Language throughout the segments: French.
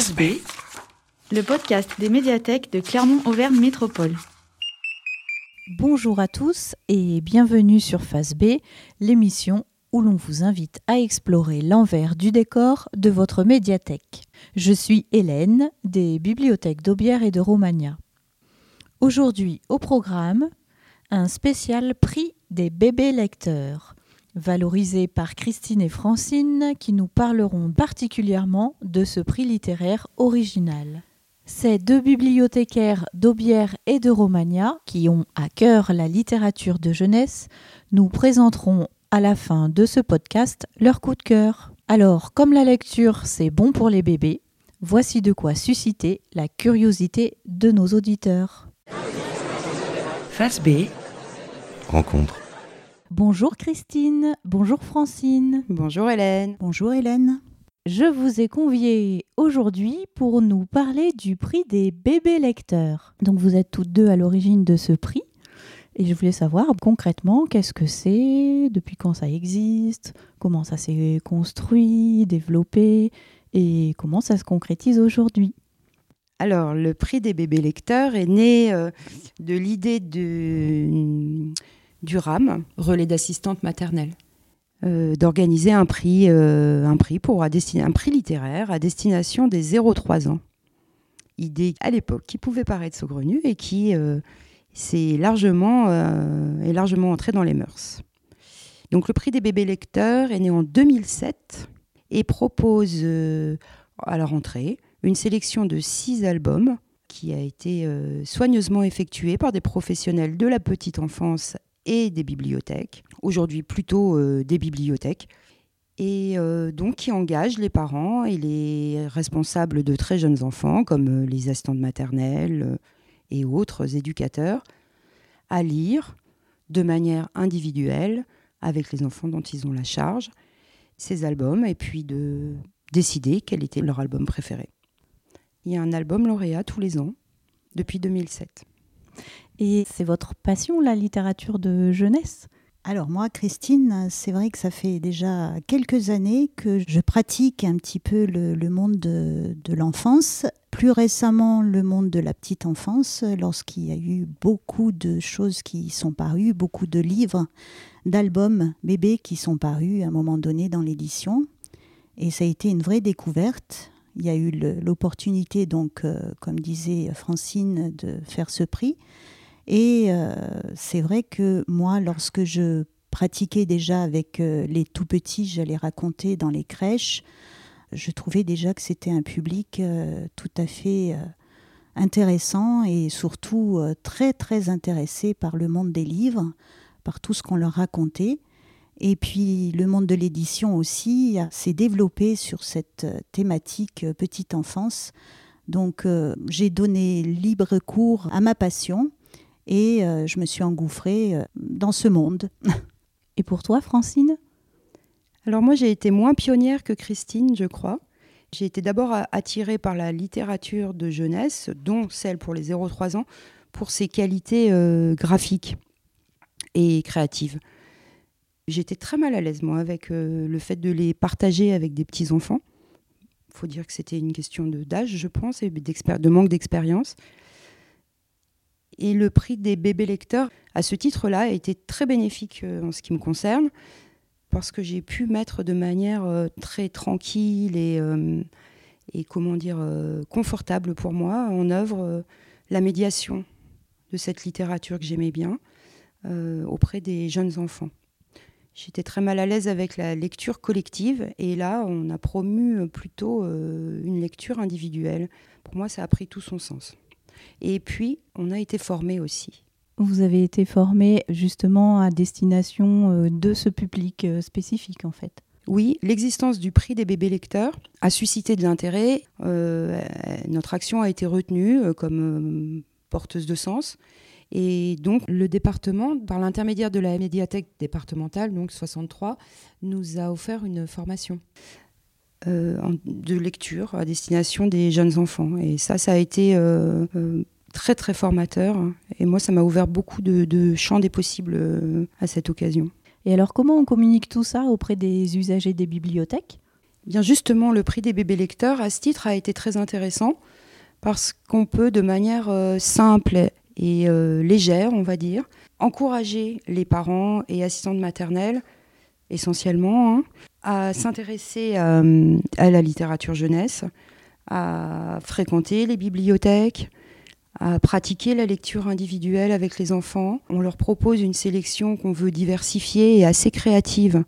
Face B, le podcast des médiathèques de Clermont-Auvergne Métropole. Bonjour à tous et bienvenue sur Face B, l'émission où l'on vous invite à explorer l'envers du décor de votre médiathèque. Je suis Hélène des bibliothèques d'Aubière et de Romagna. Aujourd'hui au programme, un spécial prix des bébés lecteurs, valorisé par Christine et Francine qui nous parleront particulièrement de ce prix littéraire original. Ces deux bibliothécaires d'Aubière et de Romagna, qui ont à cœur la littérature de jeunesse, nous présenteront à la fin de ce podcast leur coup de cœur. Alors, comme la lecture c'est bon pour les bébés, voici de quoi susciter la curiosité de nos auditeurs. Face B, rencontre. Bonjour Christine, bonjour Francine. Bonjour Hélène. Bonjour Hélène. Je vous ai convié aujourd'hui pour nous parler du prix des bébés lecteurs. Donc vous êtes toutes deux à l'origine de ce prix et je voulais savoir concrètement qu'est-ce que c'est, depuis quand ça existe, comment ça s'est construit, développé et comment ça se concrétise aujourd'hui. Alors, le prix des bébés lecteurs est né euh, de l'idée de, du RAM, relais d'assistante maternelle, euh, d'organiser un prix, euh, un prix pour un prix littéraire à destination des 0-3 ans. Idée à l'époque qui pouvait paraître saugrenue et qui s'est largement, est largement entrée dans les mœurs. Donc, le prix des bébés lecteurs est né en 2007 et propose à la rentrée une sélection de six albums qui a été euh, soigneusement effectuée par des professionnels de la petite enfance et des bibliothèques, aujourd'hui plutôt euh, des bibliothèques, et euh, donc qui engage les parents et les responsables de très jeunes enfants, comme les assistantes maternelles et autres éducateurs, à lire de manière individuelle, avec les enfants dont ils ont la charge, ces albums, et puis de décider quel était leur album préféré. Il y a un album lauréat tous les ans depuis 2007. Et c'est votre passion, la littérature de jeunesse? Alors moi, Christine, c'est vrai que ça fait déjà quelques années que je pratique un petit peu le, monde de, l'enfance. Plus récemment, le monde de la petite enfance, lorsqu'il y a eu beaucoup de choses qui sont parues, beaucoup de livres, d'albums bébés qui sont parus à un moment donné dans l'édition. Et ça a été une vraie découverte il y a eu l'opportunité, donc, euh, comme disait Francine, de faire ce prix. Et euh, c'est vrai que moi, lorsque je pratiquais déjà avec euh, les tout petits, j'allais raconter dans les crèches, je trouvais déjà que c'était un public tout à fait intéressant et surtout très très intéressé par le monde des livres, par tout ce qu'on leur racontait. Et puis le monde de l'édition aussi s'est développé sur cette euh, thématique euh, petite enfance. Donc euh, j'ai donné libre cours à ma passion et je me suis engouffrée dans ce monde. Et pour toi, Francine? Alors moi, j'ai été moins pionnière que Christine, je crois. J'ai été d'abord attirée par la littérature de jeunesse, dont celle pour les 0-3 ans, pour ses qualités graphiques et créatives. J'étais très mal à l'aise, moi, avec euh, le fait de les partager avec des petits-enfants. Il faut dire que c'était une question d'âge, je pense, et de manque d'expérience. Et le prix des bébés lecteurs, à ce titre-là, a été très bénéfique euh, en ce qui me concerne, parce que j'ai pu mettre de manière euh, très tranquille et, et comment dire, confortable pour moi en œuvre la médiation de cette littérature que j'aimais bien auprès des jeunes enfants. J'étais très mal à l'aise avec la lecture collective et là, on a promu plutôt euh, une lecture individuelle. Pour moi, ça a pris tout son sens. Et puis, on a été formés aussi. Vous avez été formé justement à destination euh, de ce public euh, spécifique, en fait. Oui, l'existence du prix des bébés lecteurs a suscité de l'intérêt. notre action a été retenue comme porteuse de sens. Et donc, le département, par l'intermédiaire de la médiathèque départementale, donc 63, nous a offert une formation euh, de lecture à destination des jeunes enfants. Et ça, ça a été euh, euh, très, très formateur. Et moi, ça m'a ouvert beaucoup de, de, champs des possibles à cette occasion. Et alors, comment on communique tout ça auprès des usagers des bibliothèques? Bien justement, le prix des bébés lecteurs, à ce titre, a été très intéressant parce qu'on peut, de manière euh, simple et euh, légère, on va dire, encourager les parents et assistantes maternelles, essentiellement, hein, à s'intéresser à, la littérature jeunesse, à fréquenter les bibliothèques, à pratiquer la lecture individuelle avec les enfants. On leur propose une sélection qu'on veut diversifier et assez créative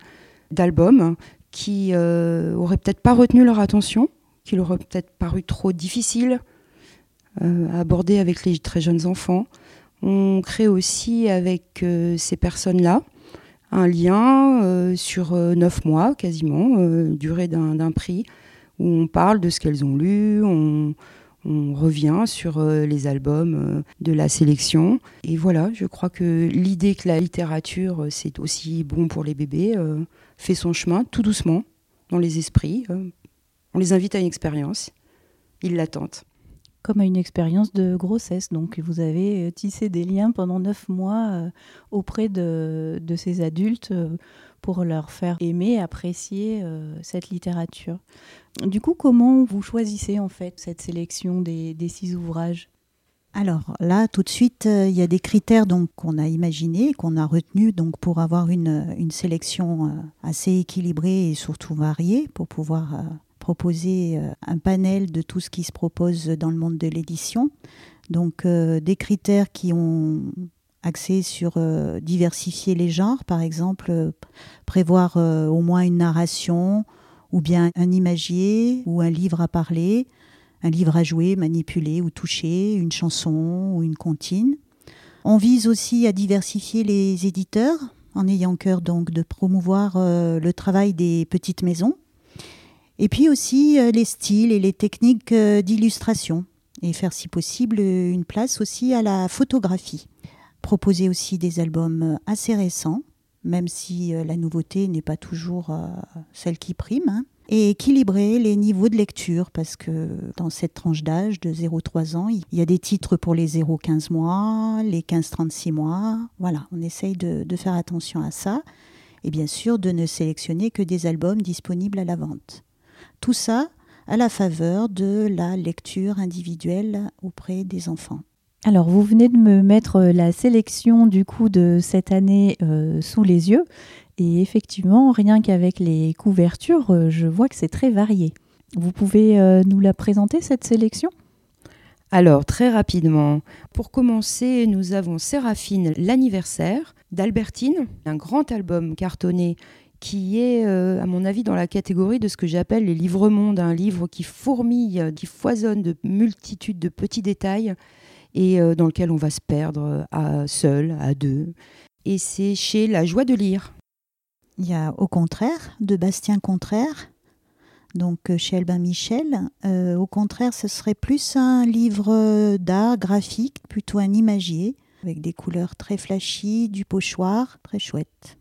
d'albums qui euh, auraient peut-être pas retenu leur attention, qui leur auraient peut-être paru trop difficiles euh, à aborder avec les très jeunes enfants. On crée aussi avec euh, ces personnes-là un lien euh, sur neuf mois quasiment, durée d'un prix, où on parle de ce qu'elles ont lu, on, on revient sur les albums de la sélection. Et voilà, je crois que l'idée que la littérature, c'est aussi bon pour les bébés, fait son chemin tout doucement dans les esprits. on les invite à une expérience. Ils l'attendent comme à une expérience de grossesse. Donc vous avez euh, tissé des liens pendant neuf mois euh, auprès de, ces adultes euh, pour leur faire aimer, apprécier cette littérature. Du coup, comment vous choisissez en fait cette sélection des, six ouvrages? Alors là, tout de suite, il y a des critères donc qu'on a imaginés, qu'on a retenus donc pour avoir une, une sélection assez équilibrée et surtout variée pour pouvoir proposer euh, un panel de tout ce qui se propose dans le monde de l'édition. Donc euh, des critères qui ont axé sur euh, diversifier les genres, par exemple prévoir au moins une narration ou bien un imagier ou un livre à parler, un livre à jouer, manipuler ou toucher, une chanson ou une comptine. On vise aussi à diversifier les éditeurs en ayant cœur donc de promouvoir le travail des petites maisons et puis aussi euh, les styles et les techniques euh, d'illustration. Et faire si possible une place aussi à la photographie. Proposer aussi des albums euh, assez récents, même si la nouveauté n'est pas toujours celle qui prime. Hein. Et équilibrer les niveaux de lecture, parce que dans cette tranche d'âge de 0-3 ans, il y a des titres pour les 0-15 mois, les 15-36 mois. Voilà, on essaye de faire attention à ça. Et bien sûr, de ne sélectionner que des albums disponibles à la vente. Tout ça à la faveur de la lecture individuelle auprès des enfants. Alors, vous venez de me mettre euh, la sélection du coup de cette année euh, sous les yeux. Et effectivement, rien qu'avec les couvertures, euh, je vois que c'est très varié. Vous pouvez nous la présenter, cette sélection? Alors, très rapidement, pour commencer, nous avons Séraphine l'anniversaire d'Albertine, un grand album cartonné qui est, euh, à mon avis, dans la catégorie de ce que j'appelle les livres-mondes, un livre qui fourmille, euh, qui foisonne de multitudes de petits détails et euh, dans lequel on va se perdre à seul, à deux. Et c'est chez La Joie de lire. Il y a Au contraire, de Bastien Contraire, donc chez Albin Michel. au contraire, ce serait plus un livre d'art graphique, plutôt un imagier, avec des couleurs très flashy, du pochoir, très chouette.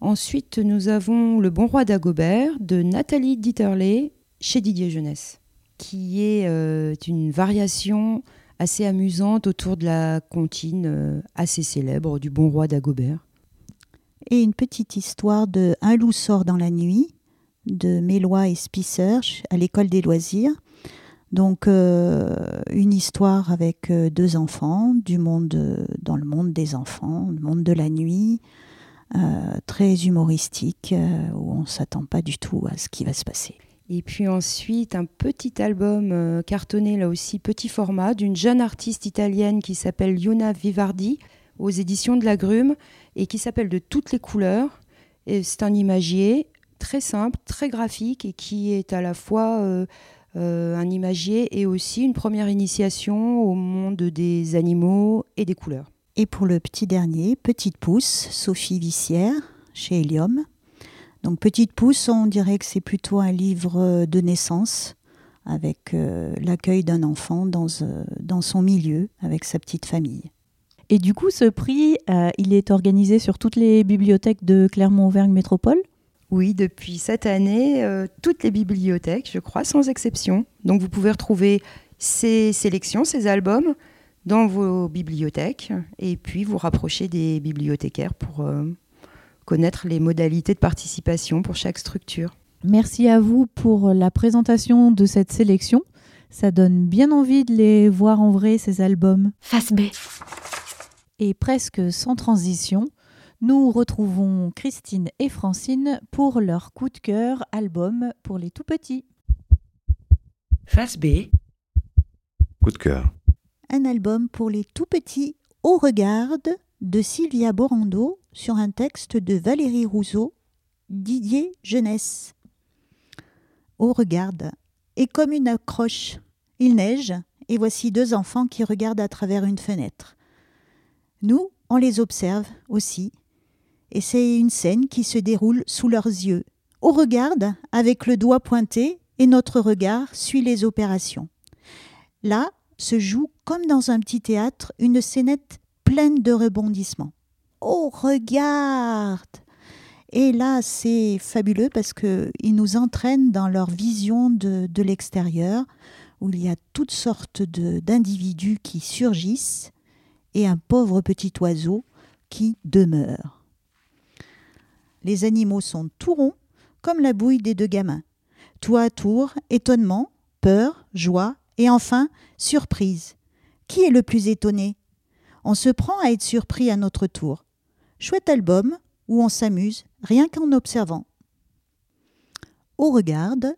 Ensuite, nous avons Le Bon Roi d'Agobert de Nathalie Dieterle chez Didier Jeunesse, qui est euh, une variation assez amusante autour de la comptine euh, assez célèbre du Bon Roi d'Agobert. Et une petite histoire de Un loup sort dans la nuit de Mélois et Spicer à l'école des loisirs. Donc euh, une histoire avec deux enfants, du monde dans le monde des enfants, le monde de la nuit, très humoristique, euh, où on ne s'attend pas du tout à ce qui va se passer. Et puis ensuite, un petit album euh, cartonné, là aussi, petit format, d'une jeune artiste italienne qui s'appelle Yuna Vivardi, aux éditions de la Grume, et qui s'appelle De toutes les couleurs. c'est un imagier très simple, très graphique, et qui est à la fois un imagier et aussi une première initiation au monde des animaux et des couleurs. Et pour le petit dernier, Petite Pousse, Sophie Vissière, chez Helium. Donc Petite Pousse, on dirait que c'est plutôt un livre de naissance, avec euh, l'accueil d'un enfant dans, euh, dans son milieu, avec sa petite famille. Et du coup, ce prix, euh, il est organisé sur toutes les bibliothèques de Clermont-Auvergne Métropole? Oui, depuis cette année, toutes les bibliothèques, je crois, sans exception. Donc vous pouvez retrouver ces sélections, ces albums dans vos bibliothèques et puis vous rapprocher des bibliothécaires pour euh, connaître les modalités de participation pour chaque structure. Merci à vous pour la présentation de cette sélection. Ça donne bien envie de les voir en vrai, ces albums. Face B. Et presque sans transition, nous retrouvons Christine et Francine pour leur coup de cœur album pour les tout petits. Face B. Coup de cœur. Un album pour les tout petits au regard de Sylvia Borando sur un texte de Valérie Rousseau, Didier Jeunesse. Au regarde et comme une accroche. Il neige et voici deux enfants qui regardent à travers une fenêtre. Nous, on les observe aussi et c'est une scène qui se déroule sous leurs yeux. On regarde avec le doigt pointé et notre regard suit les opérations. Là se joue, comme dans un petit théâtre, une scénette pleine de rebondissements. Oh, regarde Et là, c'est fabuleux parce qu'ils nous entraînent dans leur vision de, l'extérieur, où il y a toutes sortes d'individus qui surgissent et un pauvre petit oiseau qui demeure. Les animaux sont tout ronds, comme la bouille des deux gamins. Tour à tour, étonnement, peur, joie et enfin surprise. Qui est le plus étonné? On se prend à être surpris à notre tour. Chouette album où on s'amuse rien qu'en observant. On regarde,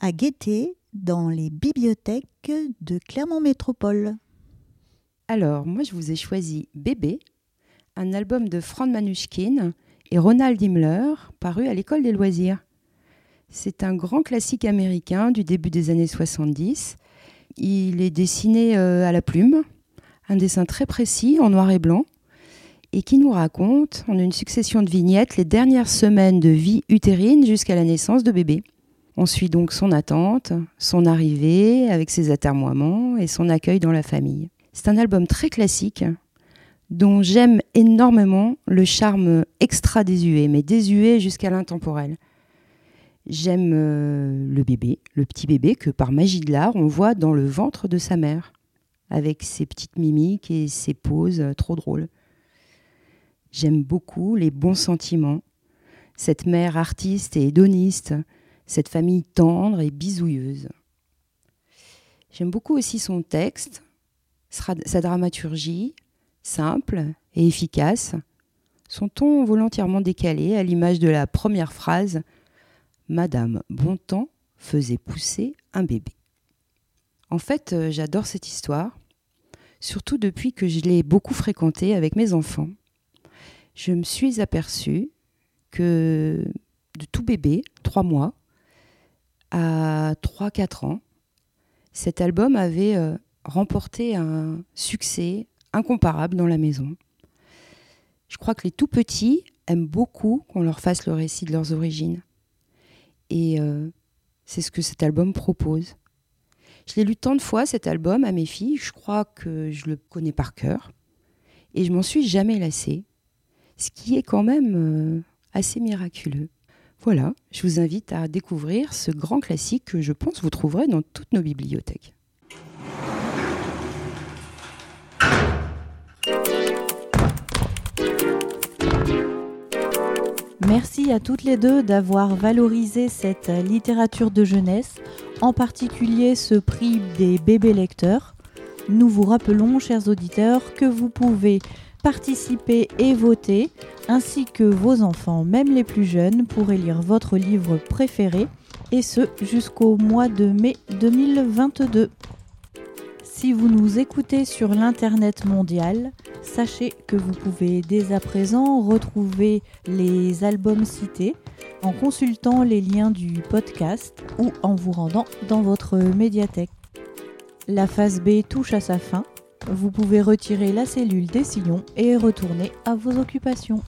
à guetter dans les bibliothèques de Clermont Métropole. Alors, moi, je vous ai choisi Bébé, un album de Franz Manuschkin et Ronald Himmler, paru à l'école des loisirs. C'est un grand classique américain du début des années 70. Il est dessiné euh, à la plume, un dessin très précis en noir et blanc, et qui nous raconte, en une succession de vignettes, les dernières semaines de vie utérine jusqu'à la naissance de bébé. On suit donc son attente, son arrivée avec ses atermoiements et son accueil dans la famille. C'est un album très classique dont j'aime énormément le charme extra désuet, mais désuet jusqu'à l'intemporel. J'aime euh, le bébé, le petit bébé que par magie de l'art on voit dans le ventre de sa mère, avec ses petites mimiques et ses poses euh, trop drôles. J'aime beaucoup les bons sentiments, cette mère artiste et hédoniste, cette famille tendre et bisouilleuse. J'aime beaucoup aussi son texte, sa dramaturgie, simple et efficace, son ton volontairement décalé à l'image de la première phrase Madame Bontemps faisait pousser un bébé. En fait, euh, j'adore cette histoire, surtout depuis que je l'ai beaucoup fréquentée avec mes enfants. Je me suis aperçue que de tout bébé, trois mois, à 3-4 ans, cet album avait euh, remporté un succès incomparable dans la maison. Je crois que les tout petits aiment beaucoup qu'on leur fasse le récit de leurs origines. Et euh, c'est ce que cet album propose. Je l'ai lu tant de fois, cet album, à mes filles, je crois que je le connais par cœur. Et je m'en suis jamais lassée, ce qui est quand même euh, assez miraculeux. Voilà, je vous invite à découvrir ce grand classique que je pense vous trouverez dans toutes nos bibliothèques. Merci à toutes les deux d'avoir valorisé cette littérature de jeunesse, en particulier ce prix des bébés lecteurs. Nous vous rappelons, chers auditeurs, que vous pouvez participer et voter, ainsi que vos enfants, même les plus jeunes, pourraient lire votre livre préféré, et ce jusqu'au mois de mai 2022. Si vous nous écoutez sur l'Internet mondial, sachez que vous pouvez dès à présent retrouver les albums cités en consultant les liens du podcast ou en vous rendant dans votre médiathèque. La phase B touche à sa fin. Vous pouvez retirer la cellule des sillons et retourner à vos occupations.